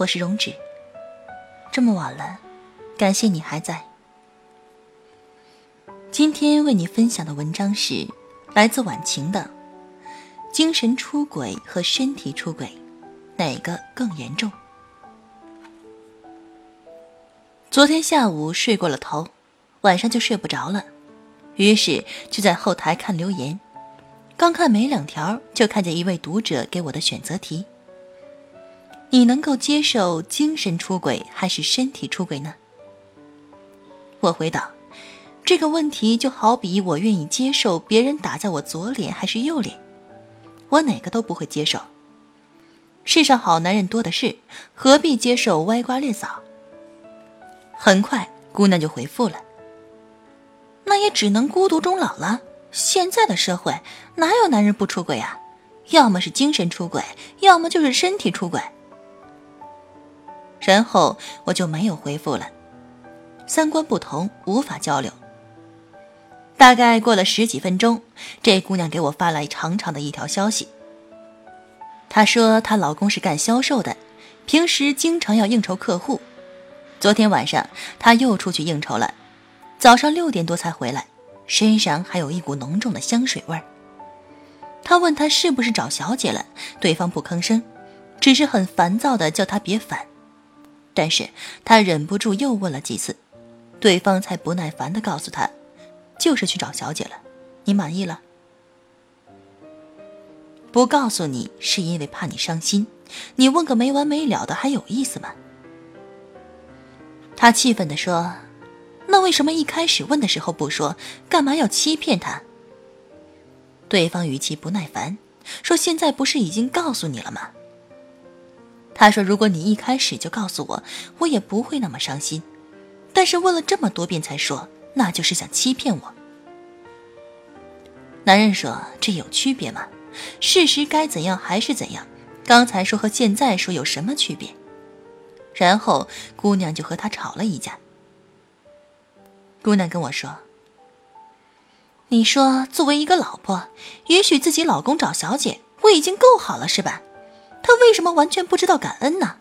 我是荣止。这么晚了，感谢你还在。今天为你分享的文章是来自晚晴的：精神出轨和身体出轨，哪个更严重？昨天下午睡过了头，晚上就睡不着了，于是就在后台看留言。刚看没两条，就看见一位读者给我的选择题。你能够接受精神出轨还是身体出轨呢？我回答：这个问题就好比我愿意接受别人打在我左脸还是右脸，我哪个都不会接受。世上好男人多的是，何必接受歪瓜裂枣？很快，姑娘就回复了：“那也只能孤独终老了。现在的社会哪有男人不出轨啊？要么是精神出轨，要么就是身体出轨。”然后我就没有回复了，三观不同，无法交流。大概过了十几分钟，这姑娘给我发来长长的一条消息。她说她老公是干销售的，平时经常要应酬客户。昨天晚上她又出去应酬了，早上六点多才回来，身上还有一股浓重的香水味儿。她问他是不是找小姐了，对方不吭声，只是很烦躁的叫他别烦。但是他忍不住又问了几次，对方才不耐烦的告诉他，就是去找小姐了。你满意了？不告诉你是因为怕你伤心，你问个没完没了的还有意思吗？他气愤的说：“那为什么一开始问的时候不说？干嘛要欺骗他？”对方语气不耐烦，说：“现在不是已经告诉你了吗？”他说：“如果你一开始就告诉我，我也不会那么伤心。但是问了这么多遍才说，那就是想欺骗我。”男人说：“这有区别吗？事实该怎样还是怎样。刚才说和现在说有什么区别？”然后姑娘就和他吵了一架。姑娘跟我说：“你说作为一个老婆，允许自己老公找小姐，我已经够好了，是吧？”他为什么完全不知道感恩呢？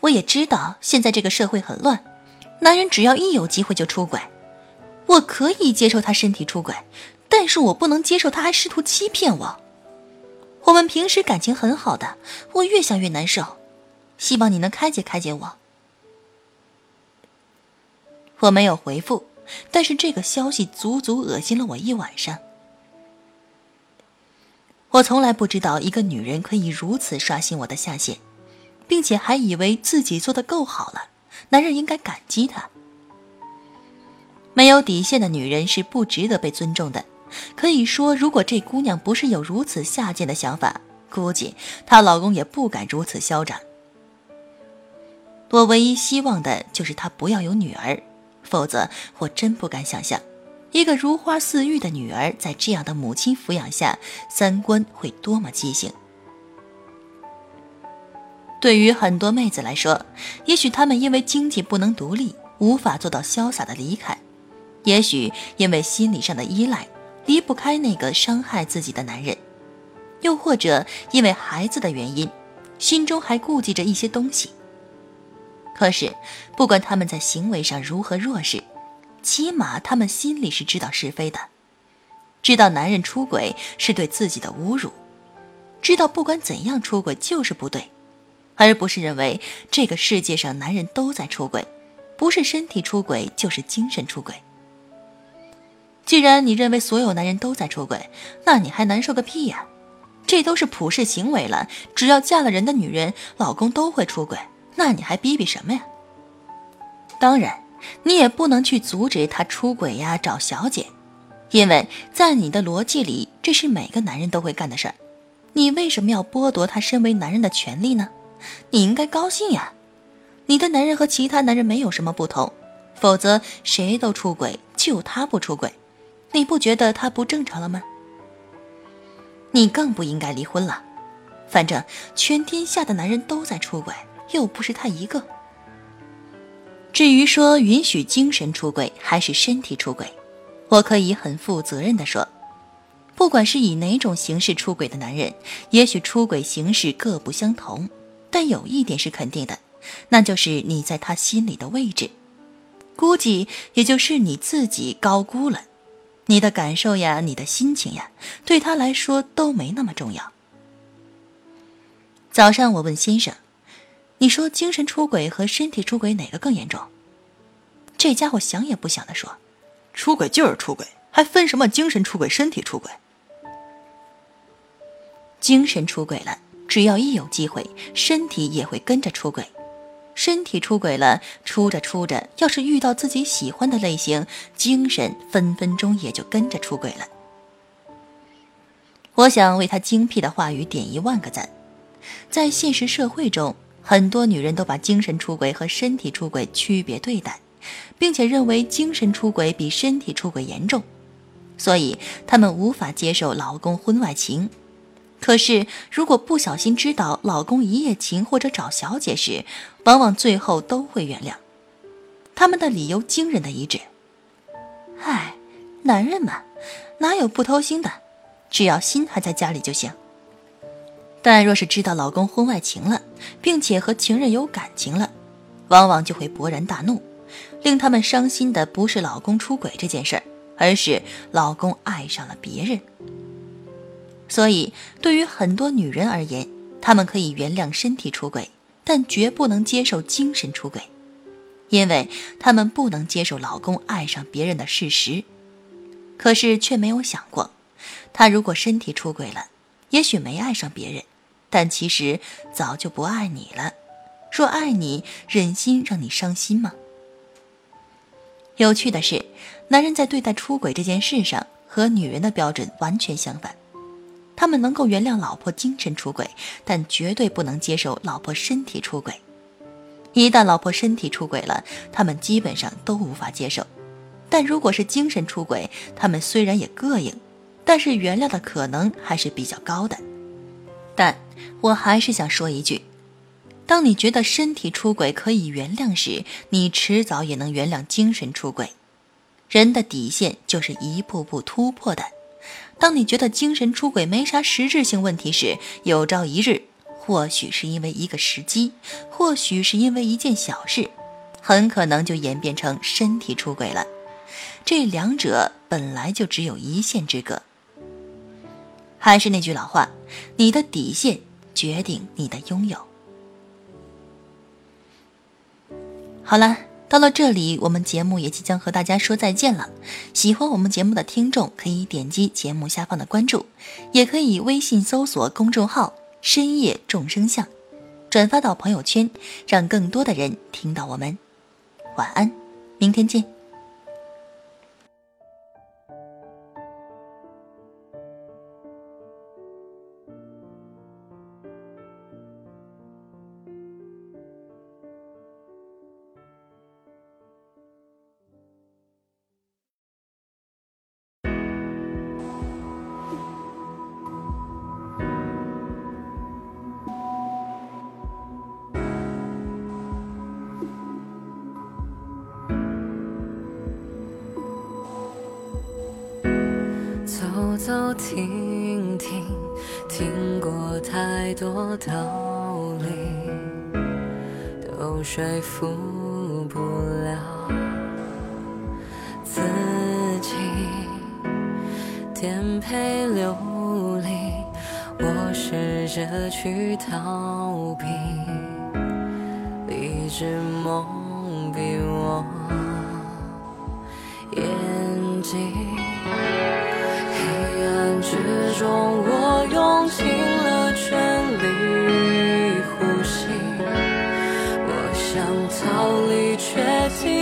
我也知道现在这个社会很乱，男人只要一有机会就出轨。我可以接受他身体出轨，但是我不能接受他还试图欺骗我。我们平时感情很好的，我越想越难受，希望你能开解开解我。我没有回复，但是这个消息足足恶心了我一晚上。我从来不知道一个女人可以如此刷新我的下限，并且还以为自己做的够好了，男人应该感激她。没有底线的女人是不值得被尊重的。可以说，如果这姑娘不是有如此下贱的想法，估计她老公也不敢如此嚣张。我唯一希望的就是她不要有女儿，否则我真不敢想象。一个如花似玉的女儿，在这样的母亲抚养下，三观会多么畸形？对于很多妹子来说，也许她们因为经济不能独立，无法做到潇洒的离开；也许因为心理上的依赖，离不开那个伤害自己的男人；又或者因为孩子的原因，心中还顾忌着一些东西。可是，不管他们在行为上如何弱势，起码他们心里是知道是非的，知道男人出轨是对自己的侮辱，知道不管怎样出轨就是不对，而不是认为这个世界上男人都在出轨，不是身体出轨就是精神出轨。既然你认为所有男人都在出轨，那你还难受个屁呀？这都是普世行为了，只要嫁了人的女人，老公都会出轨，那你还逼逼什么呀？当然。你也不能去阻止他出轨呀，找小姐，因为在你的逻辑里，这是每个男人都会干的事儿。你为什么要剥夺他身为男人的权利呢？你应该高兴呀。你的男人和其他男人没有什么不同，否则谁都出轨，就他不出轨，你不觉得他不正常了吗？你更不应该离婚了。反正全天下的男人都在出轨，又不是他一个。至于说允许精神出轨还是身体出轨，我可以很负责任的说，不管是以哪种形式出轨的男人，也许出轨形式各不相同，但有一点是肯定的，那就是你在他心里的位置，估计也就是你自己高估了，你的感受呀，你的心情呀，对他来说都没那么重要。早上我问先生：“你说精神出轨和身体出轨哪个更严重？”这家伙想也不想的说：“出轨就是出轨，还分什么精神出轨、身体出轨？精神出轨了，只要一有机会，身体也会跟着出轨；身体出轨了，出着出着，要是遇到自己喜欢的类型，精神分分钟也就跟着出轨了。”我想为他精辟的话语点一万个赞。在现实社会中，很多女人都把精神出轨和身体出轨区别对待，并且认为精神出轨比身体出轨严重，所以她们无法接受老公婚外情。可是，如果不小心知道老公一夜情或者找小姐时，往往最后都会原谅。他们的理由惊人的一致：“唉，男人嘛，哪有不偷腥的？只要心还在家里就行。”但若是知道老公婚外情了，并且和情人有感情了，往往就会勃然大怒。令他们伤心的不是老公出轨这件事儿，而是老公爱上了别人。所以，对于很多女人而言，她们可以原谅身体出轨，但绝不能接受精神出轨，因为她们不能接受老公爱上别人的事实。可是却没有想过，他如果身体出轨了，也许没爱上别人。但其实早就不爱你了。若爱你，忍心让你伤心吗？有趣的是，男人在对待出轨这件事上和女人的标准完全相反。他们能够原谅老婆精神出轨，但绝对不能接受老婆身体出轨。一旦老婆身体出轨了，他们基本上都无法接受。但如果是精神出轨，他们虽然也膈应，但是原谅的可能还是比较高的。但我还是想说一句：当你觉得身体出轨可以原谅时，你迟早也能原谅精神出轨。人的底线就是一步步突破的。当你觉得精神出轨没啥实质性问题时，有朝一日，或许是因为一个时机，或许是因为一件小事，很可能就演变成身体出轨了。这两者本来就只有一线之隔。还是那句老话，你的底线决定你的拥有。好了，到了这里，我们节目也即将和大家说再见了。喜欢我们节目的听众可以点击节目下方的关注，也可以微信搜索公众号“深夜众生相”，转发到朋友圈，让更多的人听到我们。晚安，明天见。走停停，听过太多道理，都说服不了自己。颠沛流离，我试着去逃避，一直蒙蔽我眼睛。中，我用尽了全力呼吸，我想逃离，却听。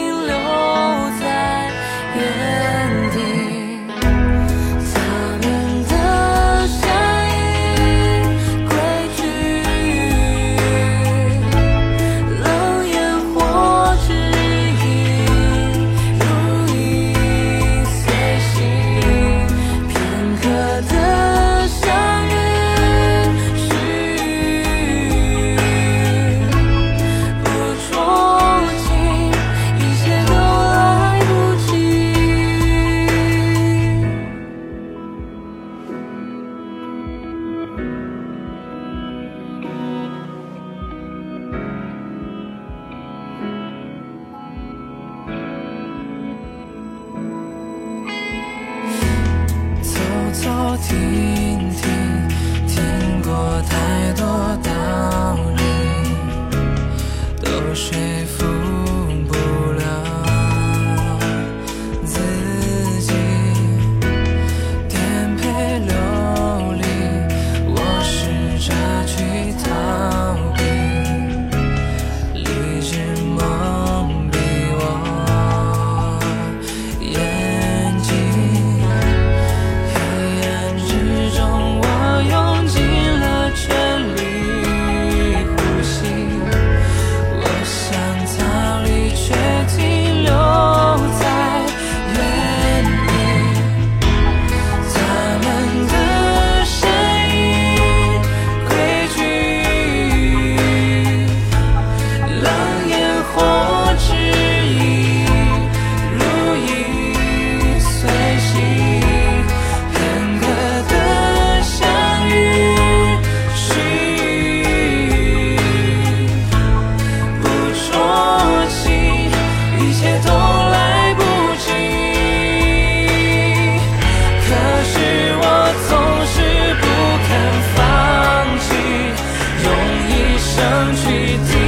想去听。